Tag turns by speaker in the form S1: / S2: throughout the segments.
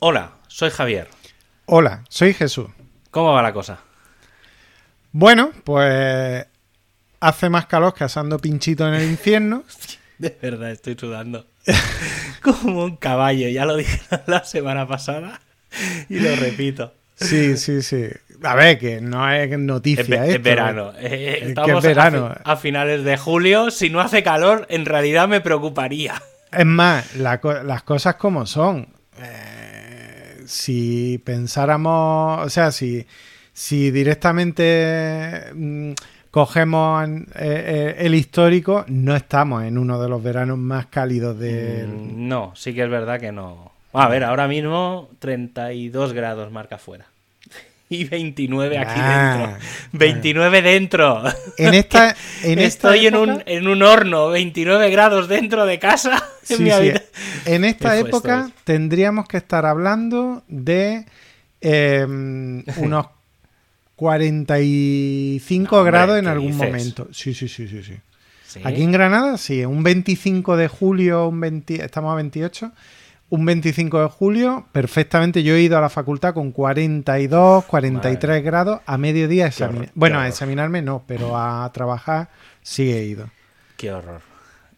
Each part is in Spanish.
S1: Hola, soy Javier.
S2: Hola, soy Jesús.
S1: ¿Cómo va la cosa?
S2: Bueno, pues hace más calor que asando pinchito en el infierno.
S1: De verdad, estoy sudando. Como un caballo, ya lo dije la semana pasada y lo repito.
S2: Sí, sí, sí. A ver, que no es noticia.
S1: Es,
S2: esto,
S1: verano.
S2: ¿eh?
S1: Eh, estamos
S2: es verano.
S1: A, fi- a finales de julio. Si no hace calor, en realidad me preocuparía.
S2: Es más, la las cosas como son. Eh, si pensáramos, o sea, si, si directamente mm, cogemos eh, eh, el histórico, no estamos en uno de los veranos más cálidos del...
S1: Mm, No, sí que es verdad que no. A ver, ahora mismo 32 grados marca afuera. Y 29 aquí
S2: Ah,
S1: dentro. 29 dentro.
S2: En esta, en esta
S1: Estoy en, un, en un horno, 29 grados dentro de casa. en
S2: Sí,
S1: mi
S2: sí.
S1: habita-
S2: En esta época tendríamos que estar hablando de eh, unos 45
S1: No, hombre,
S2: grados en
S1: ¿qué
S2: algún
S1: dices?
S2: momento. Sí, sí, sí, sí, sí.
S1: Sí.
S2: Aquí en Granada, sí, un 25 de julio, un 20 estamos a 28, un 25 de julio, perfectamente yo he ido a la facultad con 42, 43
S1: Madre.
S2: grados a mediodía a examinar. Bueno, a examinarme no, pero a trabajar sí he ido.
S1: Qué horror.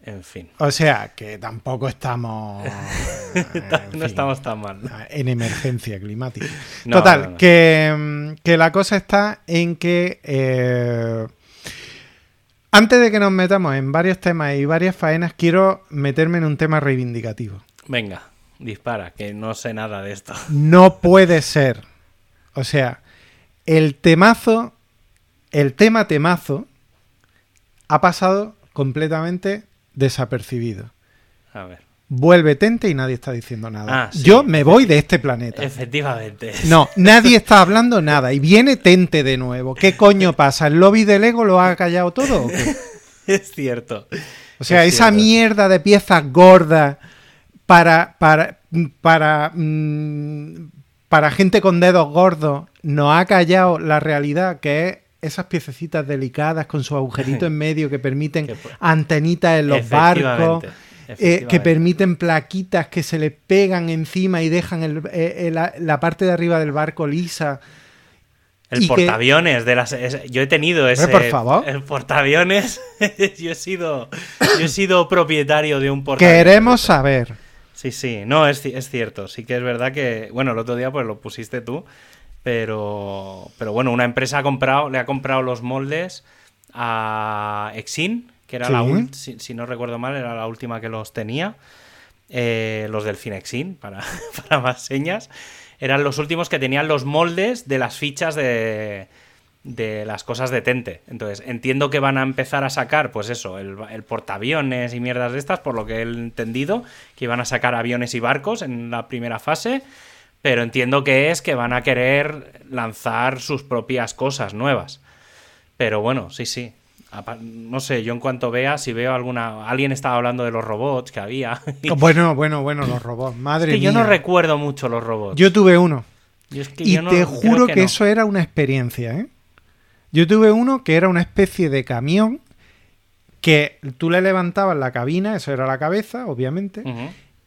S1: En fin.
S2: O sea, que tampoco estamos en
S1: no
S2: fin,
S1: estamos tan mal.
S2: en emergencia climática.
S1: No,
S2: Total,
S1: no.
S2: Que, mm, que la cosa está en que eh, antes de que nos metamos en varios temas y varias faenas, quiero meterme en un tema reivindicativo.
S1: Venga, dispara, que no sé nada de esto.
S2: No puede ser. O sea, el temazo, el tema temazo, ha pasado completamente desapercibido.
S1: A ver.
S2: Vuelve Tente y nadie está diciendo nada.
S1: Ah, sí.
S2: Yo me voy de este planeta.
S1: Efectivamente.
S2: No, nadie está hablando nada. Y viene Tente de nuevo. ¿Qué coño pasa? ¿El lobby del ego lo ha callado todo? o qué?
S1: Es cierto.
S2: O sea,
S1: Es
S2: esa
S1: cierto.
S2: mierda de piezas gordas para, para, para, mm, para gente con dedos gordos nos ha callado la realidad que es esas piececitas delicadas con su agujerito en medio que permiten antenitas en los barcos. Eh, que permiten plaquitas que se le pegan encima y dejan el- eh, eh, la, parte de arriba del barco lisa.
S1: El
S2: que-
S1: portaaviones de las es- yo he tenido ese
S2: por favor.
S1: el portaaviones yo he sido yo he sido propietario de un portaaviones.
S2: Queremos saber.
S1: Sí, sí, no, es, ci- es cierto. Sí que es verdad que, bueno, el otro día pues lo pusiste tú, pero, pero bueno, una empresa ha comprado, le ha comprado los moldes a Exin, que era
S2: Sí.
S1: la si, si no recuerdo mal, era la última que los tenía, eh, los del Finexin, para, para más señas, eran los últimos que tenían los moldes de las fichas de, de las cosas de Tente. Entonces, entiendo que van a empezar a sacar, pues eso, el, el portaaviones y mierdas de estas, por lo que he entendido, que iban a sacar aviones y barcos en la primera fase, pero entiendo que es que van a querer lanzar sus propias cosas nuevas. Pero bueno, sí, sí. No sé, yo en cuanto vea, si veo alguna... Alguien estaba hablando de los robots que había.
S2: Bueno, bueno, bueno, los robots.
S1: Es
S2: Madre
S1: que yo no
S2: mía.
S1: recuerdo mucho los robots.
S2: Yo tuve uno.
S1: Yo es que
S2: Y
S1: yo no-
S2: te juro que,
S1: no.
S2: eso era una experiencia, ¿eh? Yo tuve uno que era una especie de camión que tú le levantabas la cabina, eso era la cabeza, obviamente,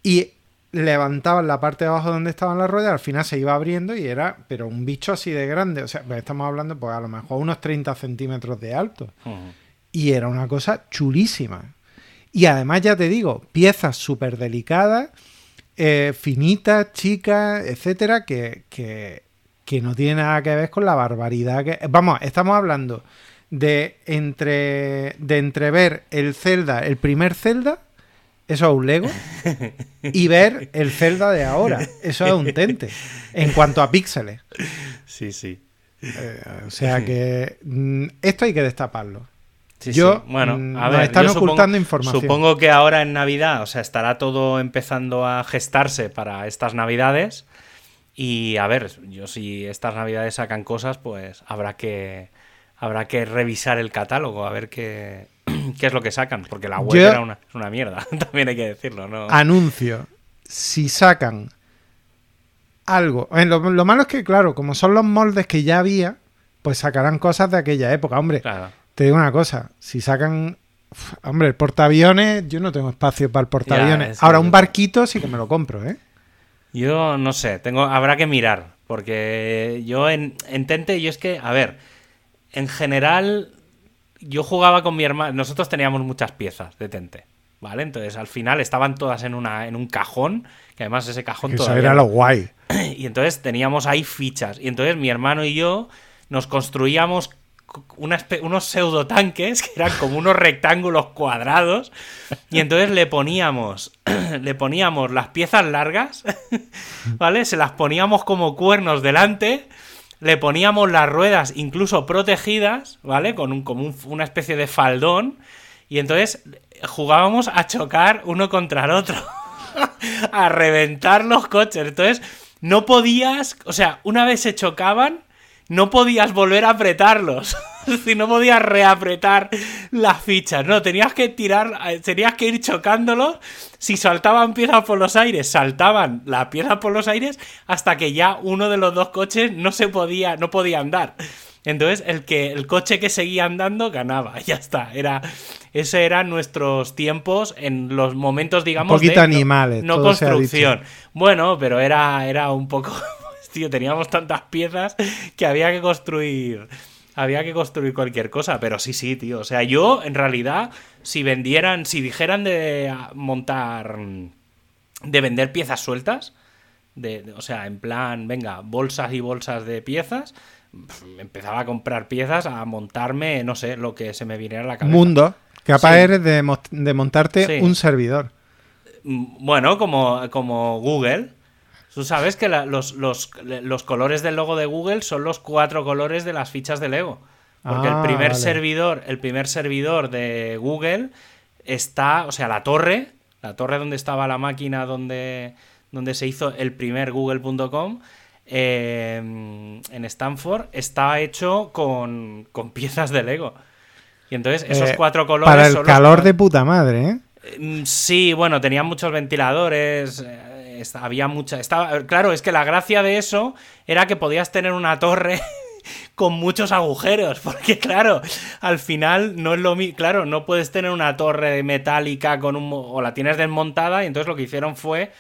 S2: y levantabas la parte de abajo donde estaban las ruedas, al final se iba abriendo y era, pero un bicho así de grande, o sea, pues estamos hablando, pues a lo mejor unos 30 centímetros de alto. Y era una cosa chulísima. Y además, ya te digo, piezas súper delicadas, eh, finitas, chicas, etcétera, que, que, que no tiene nada que ver con la barbaridad que. Vamos, estamos hablando de entre. de entrever el Zelda, el primer Zelda, eso es un Lego, y ver el Zelda de ahora, eso es un tente, en cuanto a píxeles.
S1: Sí, sí.
S2: Eh, o sea que mm, esto hay que destaparlo.
S1: Sí,
S2: Yo,
S1: sí. bueno,
S2: mm,
S1: a ver,
S2: están
S1: yo
S2: ocultando
S1: supongo,
S2: información.
S1: Supongo que ahora en Navidad, o sea, estará todo empezando a gestarse para estas Navidades. Y a ver, yo si estas Navidades sacan cosas, pues habrá que habrá que revisar el catálogo a ver qué, qué es lo que sacan, porque la web
S2: Yo-
S1: era una, una mierda, también hay que decirlo, ¿no?
S2: Anuncio. Si sacan algo. eh, Lo, lo malo es que, claro, como son los moldes que ya había, pues sacarán cosas de aquella época. Hombre,
S1: Claro.
S2: te digo una cosa. Si sacan. uf, Hombre, el portaaviones, yo no tengo espacio para el portaaviones.
S1: es
S2: Ahora, un barquito sí que me lo compro, ¿eh?
S1: Yo no sé, tengo, habrá que mirar, porque yo en, en Tente, yo es que, a ver, en general, yo jugaba con mi hermano, nosotros teníamos muchas piezas de Tente, ¿vale? Entonces al final estaban todas en, una, en un cajón, que además ese cajón
S2: Eso
S1: todavía...
S2: era lo guay.
S1: Y entonces teníamos ahí fichas, y entonces mi hermano y yo nos construíamos una espe- unos pseudotanques que eran como unos rectángulos cuadrados y entonces le poníamos le poníamos las piezas largas vale se las poníamos como cuernos delante le poníamos las ruedas incluso protegidas vale con un como un- una especie de faldón y entonces jugábamos a chocar uno contra el otro a reventar los coches. Entonces no podías o sea una vez se chocaban no podías volver a apretarlos. Decir, no podías reapretar las fichas. No, tenías que tirar, eh, tenías que ir chocándolos. Si saltaban piezas por los aires, saltaban las piezas por los aires hasta que ya uno de los dos coches no se podía, no podía andar. Entonces, el que el coche que seguía andando ganaba. Ya está. Era, ese eran nuestros tiempos en los momentos, digamos,
S2: poquito
S1: de no-
S2: animales,
S1: no,
S2: ha
S1: construcción. Bueno, pero era, era un poco. Tío, teníamos tantas piezas que había que construir. Había que construir cualquier cosa, pero sí, sí, tío. O sea, yo, en realidad, si vendieran, si dijeran de montar. de vender piezas sueltas, de, o sea, en plan, venga, bolsas y bolsas de piezas, empezaba a comprar piezas, a montarme, no sé, lo que se me viniera a la cabeza.
S2: Mundo. Capaz
S1: Sí.
S2: eres de, mo- de montarte
S1: Sí.
S2: un servidor.
S1: Mm, Bueno, como, como Google. Tú sabes que la- los, los- los colores del logo de Google son los cuatro colores de las fichas de Lego. Porque
S2: Ah,
S1: el primer
S2: vale.
S1: servidor, el primer servidor de Google está, o sea, la torre, la torre donde estaba la máquina donde, donde se hizo el primer google.com eh, en Stanford, está hecho con, con piezas de Lego. Y entonces esos
S2: Eh,
S1: cuatro colores
S2: Para el
S1: son
S2: calor de puta madre, ¿eh?
S1: Mm, Sí, bueno, tenían muchos ventiladores, eh, había mucha... Estaba, claro, es que la gracia de eso era que podías tener una torre con muchos agujeros, porque claro, al final no es lo mismo, claro, no puedes tener una torre metálica con un... o la tienes desmontada y entonces lo que hicieron fue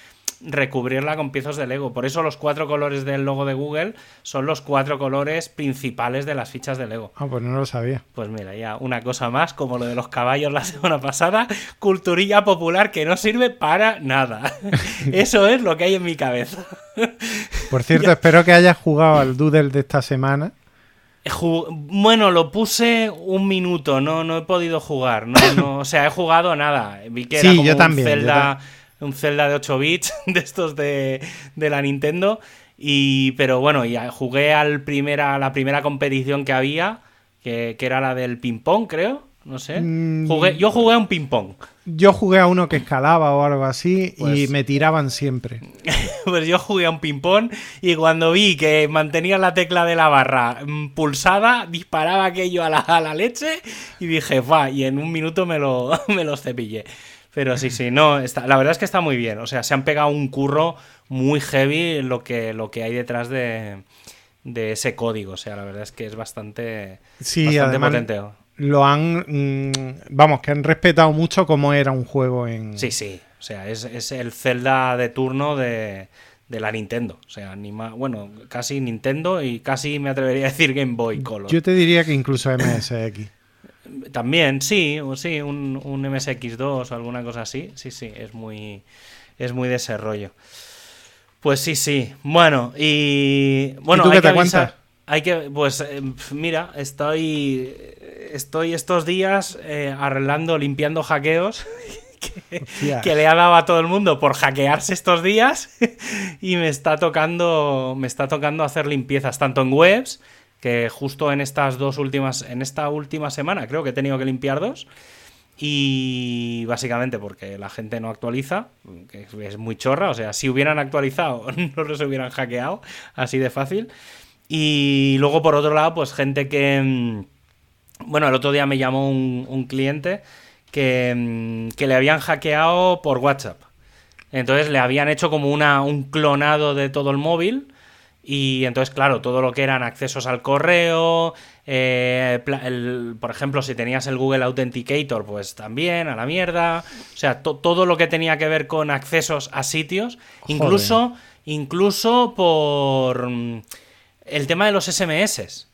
S1: recubrirla con piezas de Lego. Por eso los cuatro colores del logo de Google son los cuatro colores principales de las fichas de Lego.
S2: Ah, pues no lo sabía.
S1: Pues mira, ya una cosa más, como lo de los caballos la semana pasada, culturilla popular que no sirve para nada. Eso es lo que hay en mi cabeza.
S2: Por cierto, espero que hayas jugado al Doodle de esta semana.
S1: Bueno, lo puse un minuto, no, no he podido jugar. No, no, o sea, he jugado nada. Vi que era
S2: Sí,
S1: como
S2: yo
S1: un
S2: yo
S1: Zelda, un Zelda de 8 bits de estos de, de la Nintendo. Y, pero bueno, ya jugué al primera, a la primera competición que había, que, que era la del ping-pong, creo. No sé.
S2: Mm.
S1: Jugué, yo jugué a un ping-pong.
S2: Yo jugué a uno que escalaba o algo así y
S1: Pues-
S2: me tiraban siempre.
S1: Pues yo jugué a un ping-pong y cuando vi que mantenía la tecla de la barra mm, pulsada, disparaba aquello a la, a la leche y dije, va, y en un minuto me, lo, me los cepillé. Pero sí, sí, no, está, la verdad es que está muy bien. O sea, se han pegado un curro muy heavy lo que, lo que hay detrás de, de ese código. O sea, la verdad es que es bastante,
S2: Sí,
S1: bastante potente.
S2: lo han... mm, vamos, que han respetado mucho cómo era un juego en...
S1: Sí, sí. O sea, es, es el Zelda de turno de, de la Nintendo. O sea, ni más, bueno, casi Nintendo y casi me atrevería a decir Game Boy Color.
S2: Yo te diría que incluso MSX.
S1: También, sí, o sí, un, un MSX2 o alguna cosa así. Sí, sí, es muy, es muy de ese rollo. Pues sí, sí. Bueno, y. Bueno,
S2: ¿Y tú
S1: hay
S2: qué
S1: que
S2: te
S1: avisar-? Hay que. Pues eh, mira, estoy. Estoy estos días eh, arreglando, limpiando hackeos.
S2: Hostia.
S1: que le ha dado a todo el mundo por hackearse estos días y me está tocando me está tocando hacer limpiezas tanto en webs que justo en estas dos últimas en esta última semana creo que he tenido que limpiar dos y básicamente porque la gente no actualiza que es muy chorra o sea si hubieran actualizado no los hubieran hackeado así de fácil y luego por otro lado pues gente que mm, bueno, el otro día me llamó un, un cliente que, mm, que le habían hackeado por WhatsApp. Entonces le habían hecho como una, un clonado de todo el móvil. Y entonces, claro, todo lo que eran accesos al correo, eh, el- por ejemplo, si tenías el Google Authenticator, pues también a la mierda. O sea, to- todo lo que tenía que ver con accesos a sitios, incluso, incluso por mm, el tema de los SMS.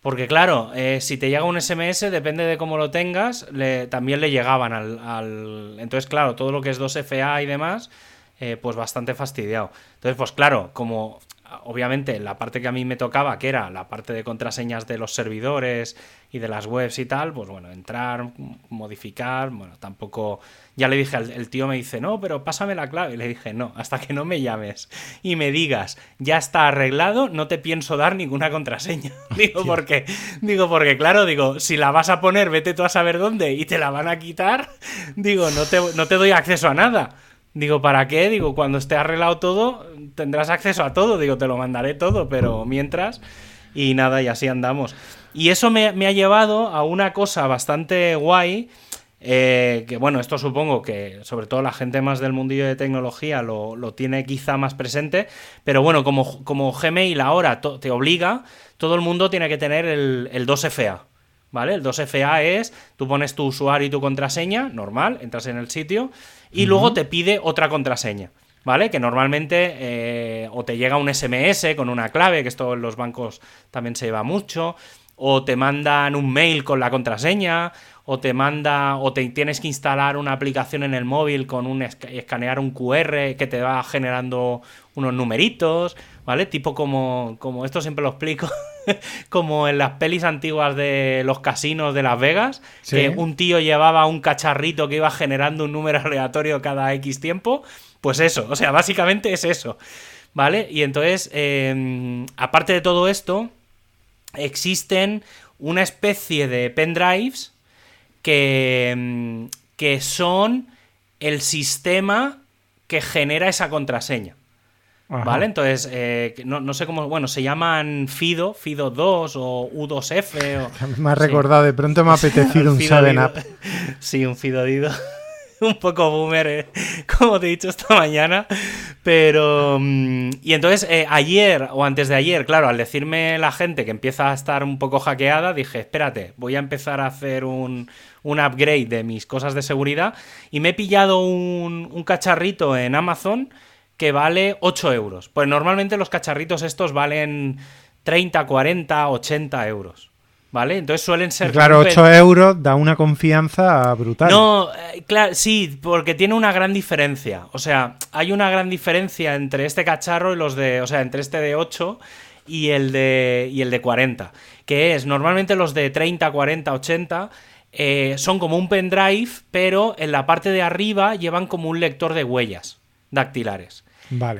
S1: Porque claro, eh, si te llega un SMS, depende de cómo lo tengas, también le llegaban al, Entonces, claro, todo lo que es 2FA y demás, eh, pues bastante fastidiado. Entonces, pues claro, como obviamente la parte que a mí me tocaba, que era la parte de contraseñas de los servidores y de las webs y tal, pues bueno, entrar, modificar, bueno, tampoco... Ya le dije, al, el tío me dice, no, pero pásame la clave. Y le dije, no, hasta que no me llames y me digas, ya está arreglado, no te pienso dar ninguna contraseña. digo, porque, digo, porque claro, digo, si la vas a poner, vete tú a saber dónde y te la van a quitar, digo, no te, no te doy acceso a nada. Digo, ¿para qué? Digo, cuando esté arreglado todo, tendrás acceso a todo. Digo, te lo mandaré todo, pero mientras. Y nada, y así andamos. Y eso me, ha llevado a una cosa bastante guay. Eh, que bueno, esto supongo que sobre todo la gente más del mundillo de tecnología lo, tiene quizá más presente, pero bueno, como, como Gmail ahora te obliga, todo el mundo tiene que tener el, el 2FA. ¿Vale? El 2FA es, tú pones tu usuario y tu contraseña, normal, entras en el sitio, y luego te pide otra contraseña. ¿Vale? Que normalmente eh, o te llega un SMS con una clave, que esto en los bancos también se lleva mucho, o te mandan un mail con la contraseña, o te manda, o te tienes que instalar una aplicación en el móvil con un escanear un QR que te va generando unos numeritos, ¿vale? Tipo como, como esto siempre lo explico, como en las pelis antiguas de los casinos de Las Vegas, que un tío llevaba un cacharrito que iba generando un número aleatorio cada X tiempo, pues eso, o sea, básicamente es eso, ¿vale? Y entonces, em, aparte de todo esto, existen una especie de pendrives que, em, que son el sistema que genera esa contraseña. ¿Vale? Entonces, eh, no, sé cómo, bueno, se llaman FIDO, FIDO 2 o U2F.
S2: Me ha recordado, de pronto me ha apetecido un 7-Up.
S1: Sí, un FIDO Dido. un poco boomer, eh, como te he dicho esta mañana. Pero. Mm, y entonces, eh, ayer o antes de ayer, claro, al decirme la gente que empieza a estar un poco hackeada, dije: espérate, voy a empezar a hacer un, un upgrade de mis cosas de seguridad. Y me he pillado un, un cacharrito en Amazon que vale 8 euros. Pues normalmente los cacharritos estos valen 30, 40, 80 euros. ¿Vale? Entonces suelen ser.
S2: claro, 8 euros da una confianza brutal.
S1: No, eh, claro, sí, porque tiene una gran diferencia. O sea, hay una gran diferencia entre este cacharro y los de. O sea, entre este de 8 y el de, y el de 40. Que es, normalmente los de 30, 40, 80 son como un pendrive, pero en la parte de arriba llevan como un lector de huellas dactilares.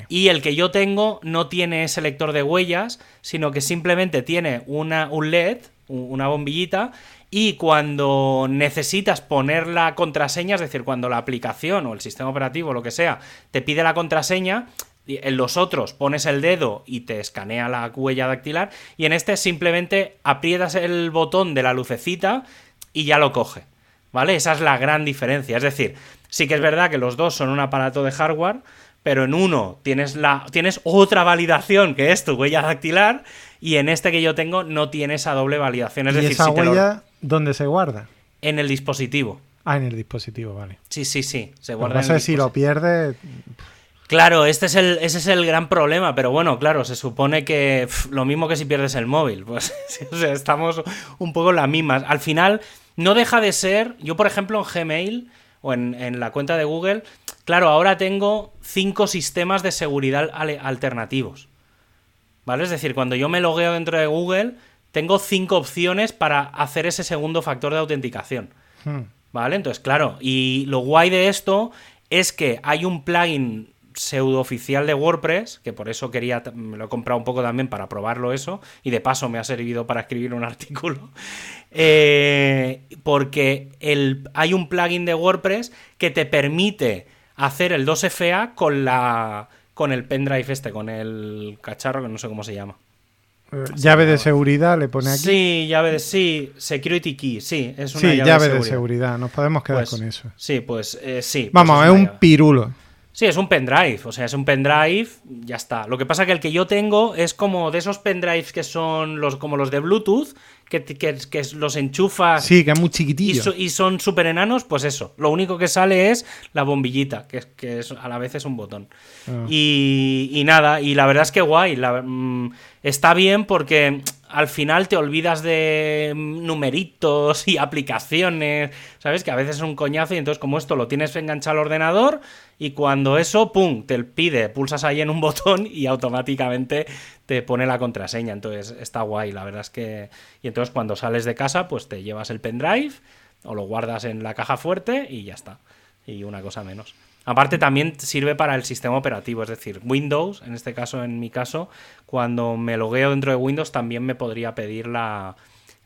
S1: Y el que yo tengo no tiene ese lector de huellas, sino que simplemente tiene una, un LED, una bombillita, y cuando necesitas poner la contraseña, es decir, cuando la aplicación o el sistema operativo, lo que sea, te pide la contraseña, en los otros pones el dedo y te escanea la huella dactilar, y en este simplemente aprietas el botón de la lucecita y ya lo coge. ¿Vale? Esa es la gran diferencia. Es decir, sí que es verdad que los dos son un aparato de hardware, pero en uno tienes, la, tienes otra validación que es tu huella dactilar y en este que yo tengo no tiene esa doble validación. Es
S2: ¿Y
S1: decir,
S2: esa huella dónde se guarda?
S1: En el dispositivo.
S2: Ah, en el dispositivo, vale.
S1: Sí, sí, sí.
S2: Se guarda. No sé si lo pierde.
S1: Claro, este es el, ese es el gran problema, pero bueno, claro, se supone que lo mismo que si pierdes el móvil, pues estamos un poco en las mismas. Al final, no deja de ser, yo por ejemplo en Gmail o en, en la cuenta de Google, Claro, ahora tengo cinco sistemas de seguridad alternativos. ¿Vale? Es decir, cuando yo me logueo dentro de Google, tengo cinco opciones para hacer ese segundo factor de autenticación. Hmm. ¿Vale? Entonces, claro, y lo guay de esto es que hay un plugin pseudo oficial de WordPress, que por eso quería, me lo he comprado un poco también para probarlo eso, y de paso me ha servido para escribir un artículo, eh, porque el, hay un plugin de WordPress que te permite hacer el 2FA con la con el pendrive este, con el cacharro que no sé cómo se llama.
S2: Eh, llave de seguridad le pone aquí.
S1: Sí, llave de sí, security key, sí,
S2: es una llave, de, seguridad. Nos podemos quedar
S1: pues,
S2: con eso.
S1: Sí, pues eh, sí.
S2: Vamos,
S1: pues
S2: es, un pirulo.
S1: Sí, es un pendrive, o sea, es un pendrive, ya está. Lo que pasa que el que yo tengo es como de esos pendrives que son los como los de Bluetooth, que, que, que los enchufas
S2: Sí, que es muy
S1: y,
S2: chiquitillo.
S1: so- y son súper enanos, pues eso. Lo único que sale es la bombillita, que, es- que es- a la vez es un botón.
S2: Ah.
S1: Y, y nada, y la verdad es que guay. la- mm, está bien porque al final te olvidas de numeritos y aplicaciones, ¿sabes? Que a veces es un coñazo y entonces como esto lo tienes enganchado al ordenador y cuando eso, ¡pum!, te pide, pulsas ahí en un botón y automáticamente te pone la contraseña. Entonces está guay, la verdad es que... Y entonces cuando sales de casa, pues te llevas el pendrive o lo guardas en la caja fuerte y ya está. Y una cosa menos. Aparte también sirve para el sistema operativo, es decir, Windows, en este caso, en mi caso, cuando me logueo dentro de Windows también me podría pedir la,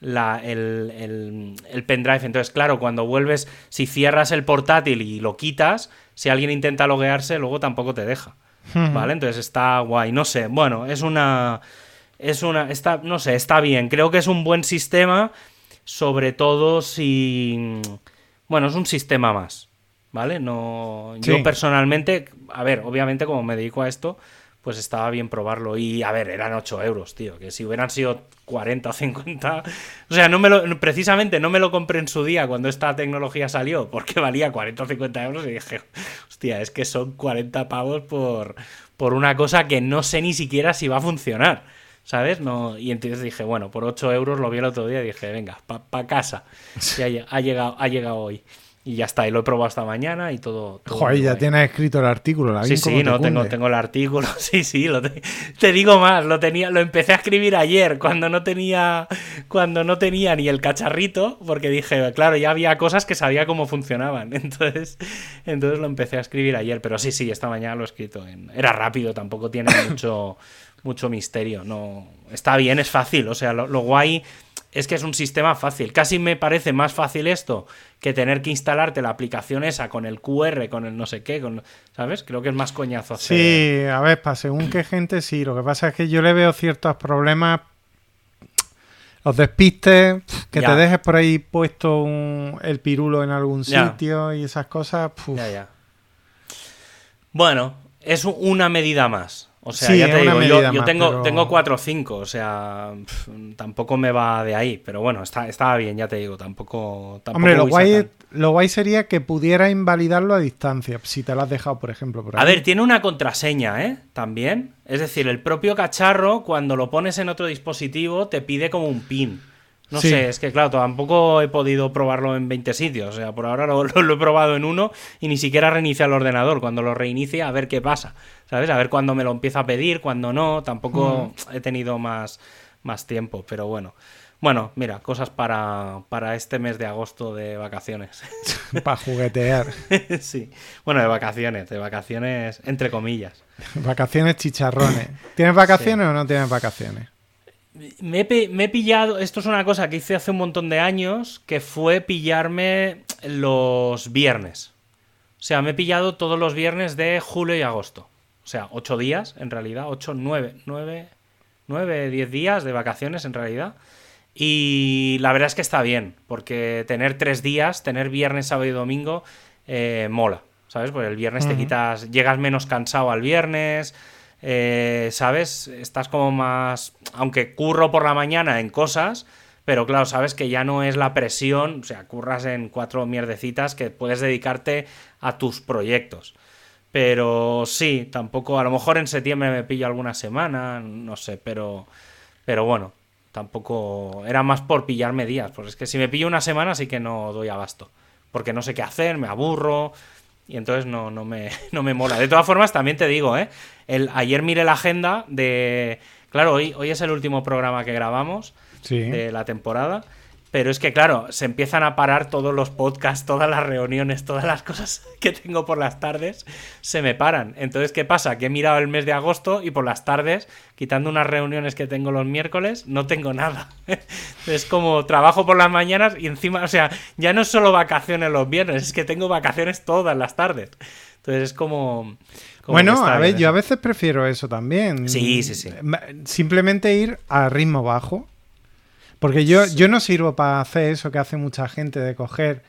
S1: la- el, el- el pendrive. Entonces, claro, cuando vuelves, si cierras el portátil y lo quitas, si alguien intenta loguearse, luego tampoco te deja. ¿Vale? Entonces está guay. No sé, bueno, es una... Es una... Está, no sé, está bien. Creo que es un buen sistema, sobre todo si... Bueno, es un sistema más. ¿Vale? No. Yo personalmente, a ver, obviamente como me dedico a esto, pues estaba bien probarlo. Y a ver, eran 8 euros, tío. Que si hubieran sido 40 o 50. O sea, no me lo, precisamente no me lo compré en su día cuando esta tecnología salió, porque valía 40 o 50 euros. Y dije, hostia, es que son 40 pavos por, por una cosa que no sé ni siquiera si va a funcionar. ¿Sabes? No, y entonces dije, bueno, por 8 euros lo vi el otro día y dije, venga, pa, pa casa. Y ha, lle- ha llegado, ha llegado hoy. Y ya está, y lo he probado hasta mañana y todo. todo
S2: Joder, ya tienes escrito el artículo. La
S1: Sí, sí,
S2: te
S1: no, tengo, tengo el artículo. Sí, sí, lo te, te digo más, lo tenía, lo empecé a escribir ayer cuando no tenía, cuando no tenía ni el cacharrito, porque dije, claro, ya había cosas que sabía cómo funcionaban. Entonces, entonces lo empecé a escribir ayer. Pero sí, sí, esta mañana lo he escrito. En, era rápido, tampoco tiene mucho, mucho misterio. No, está bien, es fácil. O sea, lo, lo guay es que es un sistema fácil. Casi me parece más fácil esto que tener que instalarte la aplicación esa con el QR, con el no sé qué, con, ¿sabes? Creo que es más coñazo hacer.
S2: Sí, a ver, para según qué gente sí. Lo que pasa es que yo le veo ciertos problemas. Los despistes, que
S1: Ya.
S2: te dejes por ahí puesto un- el pirulo en algún
S1: Ya.
S2: sitio y esas cosas.
S1: Ya, ya. Bueno, es una medida más. O sea,
S2: Sí,
S1: ya te digo, yo,
S2: medida
S1: yo
S2: más,
S1: tengo,
S2: pero-
S1: tengo 4 o 5, o sea, tampoco me va de ahí. Pero bueno, está, estaba bien, ya te digo, tampoco. tampoco
S2: Hombre, lo guay, lo guay sería que pudiera invalidarlo a distancia, si te lo has dejado, por ejemplo, por.
S1: A ver, tiene una contraseña, ¿eh? También. Es decir, el propio cacharro, cuando lo pones en otro dispositivo, te pide como un pin. No
S2: Sí.
S1: sé, es que claro, tampoco he podido probarlo en 20 sitios. O sea, por ahora lo, lo- lo he probado en uno y ni siquiera reinicia el ordenador. Cuando lo reinicie, a ver qué pasa. ¿Sabes? A ver cuándo me lo empieza a pedir, cuándo no. Tampoco he tenido más, más tiempo, pero bueno. Bueno, mira, cosas para, para este mes de agosto de vacaciones.
S2: Para juguetear.
S1: sí. Bueno, de vacaciones, de vacaciones entre comillas.
S2: vacaciones chicharrones. ¿Tienes vacaciones o no tienes vacaciones?
S1: Me he, pi- me he pillado, esto es una cosa que hice hace un montón de años, que fue pillarme los viernes. O sea, me he pillado todos los viernes de julio y agosto. O sea, ocho días, en realidad, ocho, nueve, nueve, nueve, diez días de vacaciones, en realidad. Y la verdad es que está bien, porque tener tres días, tener viernes, sábado y domingo, eh, mola, ¿sabes? Porque el viernes te quitas, llegas menos cansado al viernes, eh, ¿sabes? Estás como más, aunque curro por la mañana en cosas, pero claro, sabes que ya no es la presión, o sea, curras en cuatro mierdecitas que puedes dedicarte a tus proyectos. Pero sí, tampoco, a lo mejor en septiembre me pillo alguna semana, no sé, pero, pero bueno, tampoco, era más por pillarme días, porque es que si me pillo una semana sí que no doy abasto, porque no sé qué hacer, me aburro, y entonces no, no, me, no me mola. De todas formas, también te digo, ¿eh? El, ayer miré la agenda de... Claro, hoy, hoy es el último programa que grabamos
S2: Sí.
S1: de la temporada. Pero es que, claro, se empiezan a parar todos los podcasts, todas las reuniones, todas las cosas que tengo por las tardes, se me paran. Entonces, ¿qué pasa? Que he mirado el mes de agosto y por las tardes, quitando unas reuniones que tengo los miércoles, no tengo nada. Es como trabajo por las mañanas y encima, o sea, ya no es solo vacaciones los viernes, es que tengo vacaciones todas las tardes. Entonces es como...
S2: Bueno, a ver, yo a veces prefiero eso también.
S1: Sí, sí, sí.
S2: Simplemente ir a ritmo bajo. Porque yo, yo no sirvo para hacer eso que hace mucha gente de coger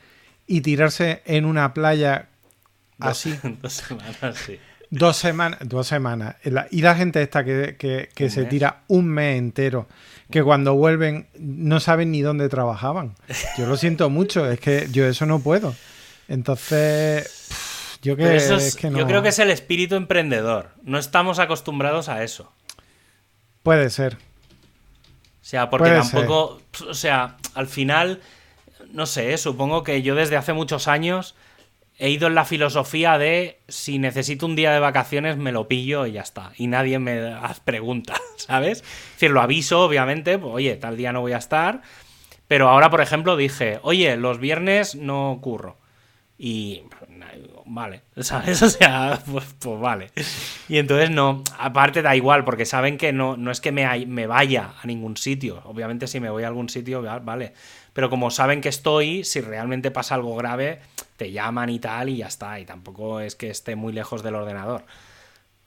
S2: y tirarse en una playa así.
S1: Dos semanas, sí.
S2: Dos semanas, dos semanas. Y la gente esta que, se tira un mes entero, que cuando vuelven no saben ni dónde trabajaban. Yo lo siento mucho, es que yo eso no puedo. Entonces, yo, que,
S1: yo creo que es el espíritu emprendedor. No estamos acostumbrados a eso.
S2: Puede ser.
S1: O sea, porque tampoco, o sea, al final, no sé, supongo que yo desde hace muchos años he ido en la filosofía de si necesito un día de vacaciones me lo pillo y ya está. Y nadie me hace preguntas, ¿sabes? Es decir, lo aviso, obviamente, pues, oye, tal día no voy a estar. Pero ahora, por ejemplo, dije, oye, los viernes no curro. Y vale, ¿sabes? O sea, pues, pues, vale. Y entonces no, aparte da igual, porque saben que no, no es que me, me vaya a ningún sitio. Obviamente si me voy a algún sitio, vale. Pero como saben que estoy, si realmente pasa algo grave, te llaman y tal y ya está. Y tampoco es que esté muy lejos del ordenador.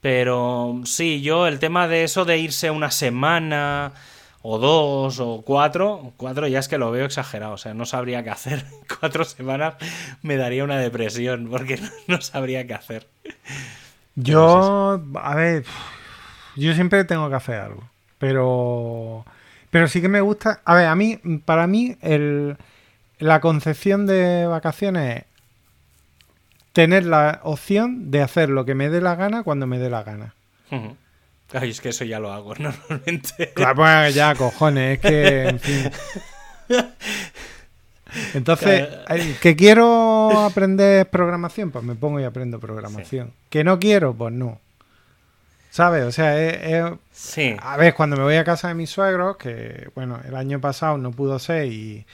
S1: Pero sí, yo el tema de eso de irse una semana o dos o cuatro, cuatro ya es que lo veo exagerado, o sea, no sabría qué hacer. Cuatro semanas me daría una depresión porque no sabría qué hacer.
S2: Yo, a ver, yo siempre tengo que hacer algo, pero, pero sí que me gusta, a ver, a mí, para mí, el, la concepción de vacaciones tener la opción de hacer lo que me dé la gana cuando me dé la gana.
S1: Ay, es que eso ya lo hago normalmente.
S2: Claro, pues ya, cojones, es que, en fin. Entonces, ¿que quiero aprender programación? Pues me pongo y aprendo programación. ¿Que no quiero? Pues no. ¿Sabes? O sea, es,
S1: sí.
S2: a ver, cuando me voy a casa de mis suegros, que bueno, el año pasado no pudo ser y,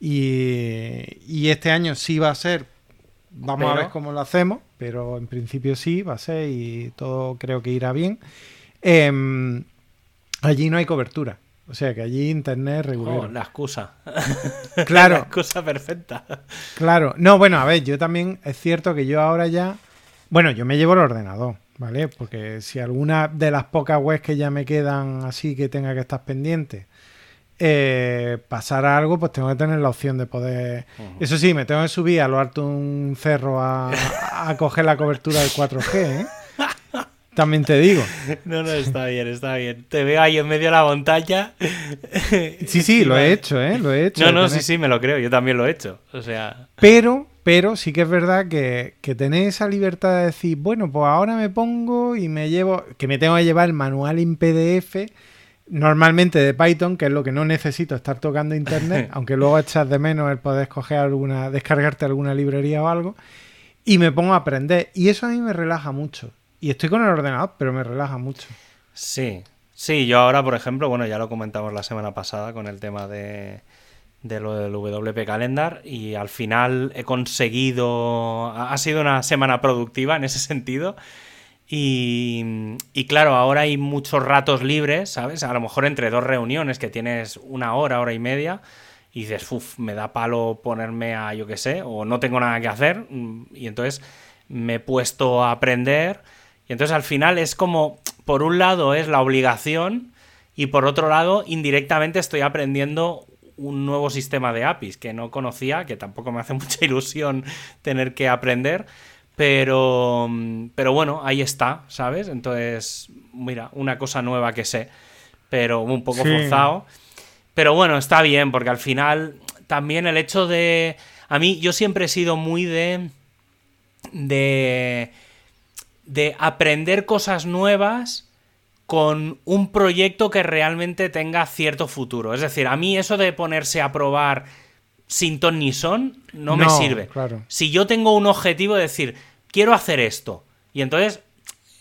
S2: y, este año sí va a ser Vamos a ver cómo lo hacemos, pero en principio sí, va a ser y todo creo que irá bien. Em, allí no hay cobertura. O sea que allí internet regular. Oh,
S1: la excusa.
S2: Claro.
S1: la excusa perfecta.
S2: Claro. No, bueno, a ver, yo también es cierto que yo ahora ya. Bueno, yo me llevo el ordenador, ¿vale? Porque si alguna de las pocas webs que ya me quedan así que tenga que estar pendiente eh, pasara algo, pues tengo que tener la opción de poder. Eso sí, me tengo que subir a lo alto un cerro a, coger la cobertura del 4G, ¿eh? También te digo.
S1: No, no, está bien, está bien. Te veo ahí en medio de la montaña.
S2: Sí, sí, lo he hecho, ¿eh? Lo he hecho.
S1: No, no, sí, sí, me lo creo. Yo también lo he hecho. O sea.
S2: Pero, pero sí que es verdad que, que tenéis esa libertad de decir, bueno, pues ahora me pongo y me llevo. Que me tengo que llevar el manual en PDF normalmente de Python, que es lo que no necesito estar tocando internet, aunque luego echas de menos el poder escoger alguna, descargarte alguna librería o algo, y me pongo a aprender. Y eso a mí me relaja mucho. Y estoy con el ordenador, pero me relaja mucho.
S1: Sí, sí, yo ahora, por ejemplo, bueno, ya lo comentamos la semana pasada con el tema de, de lo del WP Calendar y al final he conseguido, ha sido una semana productiva en ese sentido y, claro, ahora hay muchos ratos libres, ¿sabes? A lo mejor entre dos reuniones que tienes una hora, hora y media, y dices, uff, me da palo ponerme a, yo qué sé, o no tengo nada que hacer, y entonces me he puesto a aprender, y entonces al final es como, por un lado es la obligación, y por otro lado, indirectamente estoy aprendiendo un nuevo sistema de APIs que no conocía, que tampoco me hace mucha ilusión tener que aprender, pero, pero bueno, ahí está, ¿sabes? Entonces, mira, una cosa nueva que sé, pero un poco forzado. Pero bueno, está bien, porque al final también el hecho de... A mí yo siempre he sido muy de... de... de aprender cosas nuevas con un proyecto que realmente tenga cierto futuro. Es decir, a mí eso de ponerse a probar sin ton ni son no, me sirve. Si yo tengo un objetivo de decir, quiero hacer esto, y entonces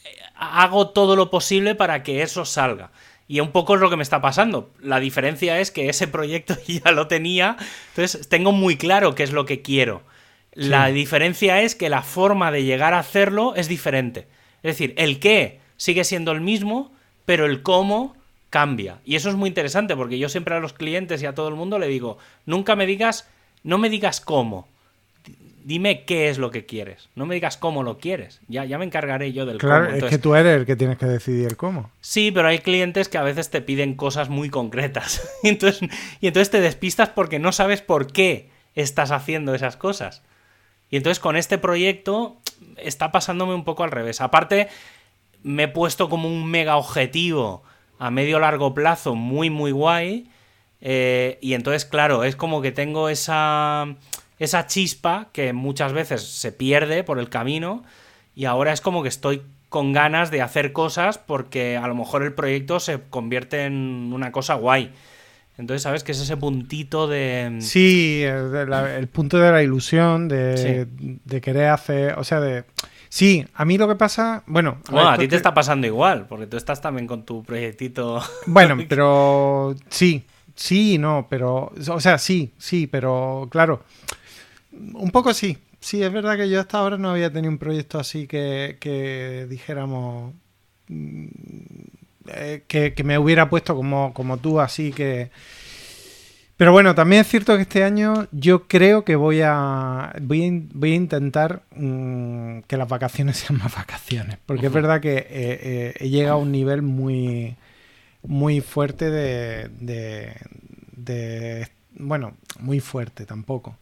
S1: eh, hago todo lo posible para que eso salga. Y un poco es lo que me está pasando. La diferencia es que ese proyecto ya lo tenía, entonces tengo muy claro qué es lo que quiero. La diferencia es que la forma de llegar a hacerlo es diferente. Es decir, el qué sigue siendo el mismo, pero el cómo cambia. Y eso es muy interesante porque yo siempre a los clientes y a todo el mundo le digo, nunca me digas, no me digas cómo, dime qué es lo que quieres. No me digas cómo lo quieres. Ya, ya me encargaré yo del
S2: cómo. Claro, es que tú eres el que tienes que decidir el cómo.
S1: Sí, pero hay clientes que a veces te piden cosas muy concretas. y, entonces, y entonces te despistas porque no sabes por qué estás haciendo esas cosas. Y entonces con este proyecto está pasándome un poco al revés. Aparte, me he puesto como un mega objetivo a medio largo plazo muy, muy guay. Eh, y entonces, claro, es como que tengo esa, esa chispa que muchas veces se pierde por el camino. Y ahora es como que estoy con ganas de hacer cosas porque a lo mejor el proyecto se convierte en una cosa guay. Entonces, ¿sabes? Que es ese puntito de...
S2: Sí, el, punto de la ilusión, de, de, querer hacer, o sea, de... Sí, a mí lo que pasa, bueno...
S1: A bueno, a ti te está pasando igual, porque tú estás también con tu proyectito...
S2: Bueno, pero sí, sí, no, pero... O sea, sí, sí, pero claro, un poco sí. Sí, es verdad que yo hasta ahora no había tenido un proyecto así que, que dijéramos mm, eh, que, me hubiera puesto como, como tú, así que... Pero bueno, también es cierto que este año yo creo que voy a voy voy a intentar mm, que las vacaciones sean más vacaciones, porque es verdad que eh, eh, he llegado a un nivel muy muy fuerte de, de, de bueno, muy fuerte tampoco.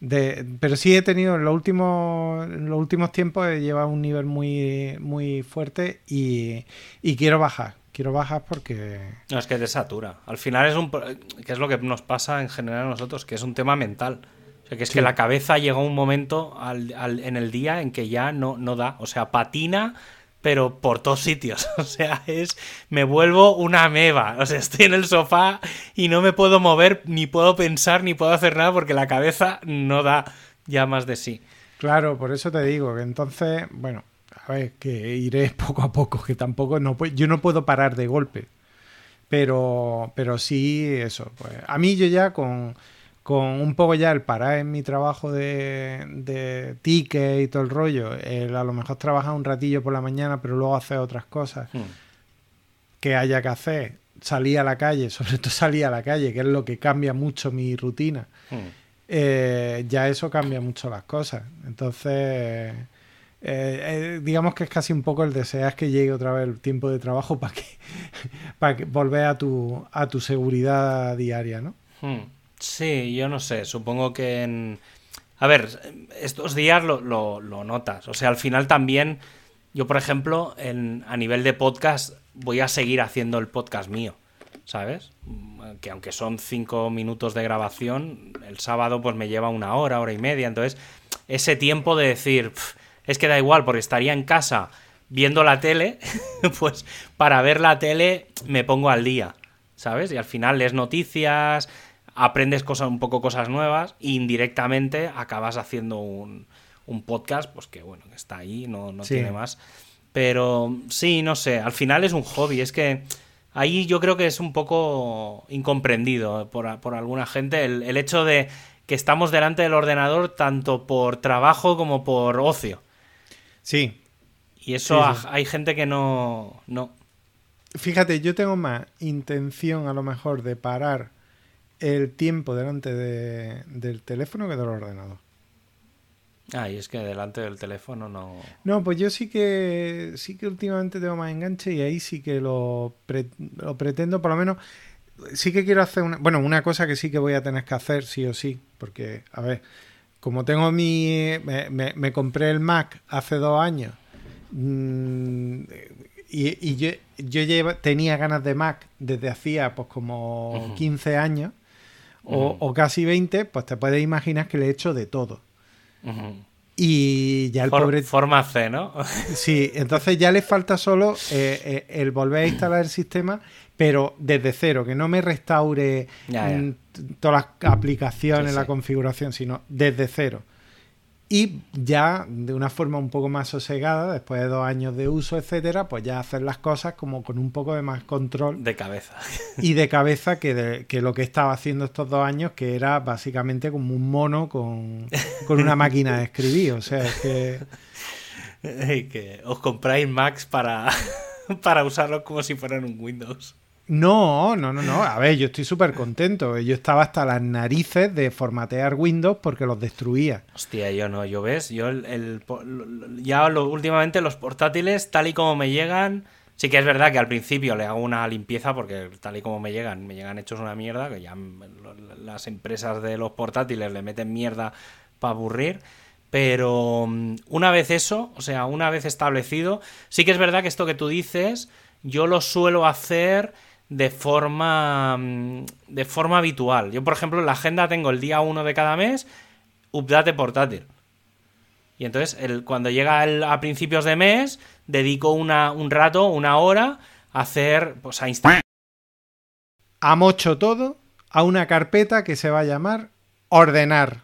S2: De, pero sí he tenido en los últimos, en los últimos tiempos he llevado un nivel muy, muy fuerte y, y quiero bajar quiero bajar porque...
S1: No, es que te satura. Al final es un... que es lo que nos pasa en general a nosotros, que es un tema mental. O sea, que es que la cabeza llega un momento en el día en que ya no, no da. O sea, patina, pero por todos sitios. O sea, es... Me vuelvo una meba. O sea, estoy en el sofá y no me puedo mover, ni puedo pensar, ni puedo hacer nada porque la cabeza no da ya más de sí.
S2: Claro, por eso te digo que entonces, bueno, que iré poco a poco, que tampoco no yo no puedo parar de golpe. Pero, pero sí, eso. Pues, a mí yo ya con, con un poco ya el parar en mi trabajo de, de ticket y todo el rollo, el a lo mejor trabajar un ratillo por la mañana, pero luego hacer otras cosas hmm. que haya que hacer, salir a la calle, sobre todo salir a la calle, que es lo que cambia mucho mi rutina, hmm. eh, ya eso cambia mucho las cosas. Entonces eh, eh, digamos que es casi un poco el desear que llegue otra vez el tiempo de trabajo para que, para volver a tu, a tu seguridad diaria, ¿no?
S1: Hmm. Sí, yo no sé, supongo que en... A ver, estos días lo, lo, notas, o sea, al final también, yo por ejemplo, en, a nivel de podcast, voy a seguir haciendo el podcast mío, ¿sabes? Que aunque son cinco minutos de grabación, el sábado pues me lleva una hora, hora y media, entonces ese tiempo de decir es que da igual, porque estaría en casa viendo la tele, pues para ver la tele me pongo al día, ¿sabes? Y al final lees noticias, aprendes cosas, un poco cosas nuevas, e indirectamente acabas haciendo un, podcast, pues que bueno, que está ahí, no, tiene más. Pero sí, no sé, al final es un hobby, es que ahí yo creo que es un poco incomprendido por, alguna gente el, el hecho de que estamos delante del ordenador tanto por trabajo como por ocio.
S2: Sí.
S1: Y eso hay gente que no, no.
S2: Fíjate, yo tengo más intención a lo mejor de parar el tiempo delante de, del teléfono que del ordenador.
S1: Ah, y es que delante del teléfono no.
S2: No, pues yo sí que sí que últimamente tengo más enganche y ahí sí que lo, lo pretendo, por lo menos sí que quiero hacer una. Bueno, una cosa que sí que voy a tener que hacer, sí o sí, porque, a ver, como tengo mi... Me, compré el Mac hace dos años mm, y, yo, yo tenía ganas de Mac desde hacía pues como 15 años o, casi 20, pues te puedes imaginar que le he hecho de todo. Y ya el pobre...
S1: Forma C, ¿no?
S2: sí, entonces ya le falta solo eh, eh, el volver a instalar el sistema, pero desde cero, que no me restaure mm, todas las aplicaciones, la configuración, sino desde cero. Y ya de una forma un poco más sosegada, después de dos años de uso, etcétera, pues ya hacer las cosas como con un poco de más control.
S1: De cabeza.
S2: Y de cabeza que, que lo que estaba haciendo estos dos años, que era básicamente como un mono con, una máquina de escribir. O sea, es que.
S1: que os compráis Macs para, para usarlos como si fueran un Windows.
S2: No, no, no, no. A ver, yo estoy súper contento. Yo estaba hasta las narices de formatear Windows porque los destruía.
S1: Hostia, yo no, yo ves, yo el, ya últimamente los portátiles, tal y como me llegan, sí que es verdad que al principio le hago una limpieza porque tal y como me llegan, me llegan hechos una mierda, que ya las empresas de los portátiles le meten mierda para aburrir. Pero mm, una vez eso, o sea, una vez establecido, sí que es verdad que esto que tú dices, yo lo suelo hacer de forma mm, de forma habitual. Yo, por ejemplo, en la agenda tengo el día 1 de cada mes, update portátil. Y entonces, el, cuando llega a principios de mes, dedico una, un rato, una hora, a hacer, pues a instalar.
S2: Amocho todo a una carpeta que se va a llamar ordenar.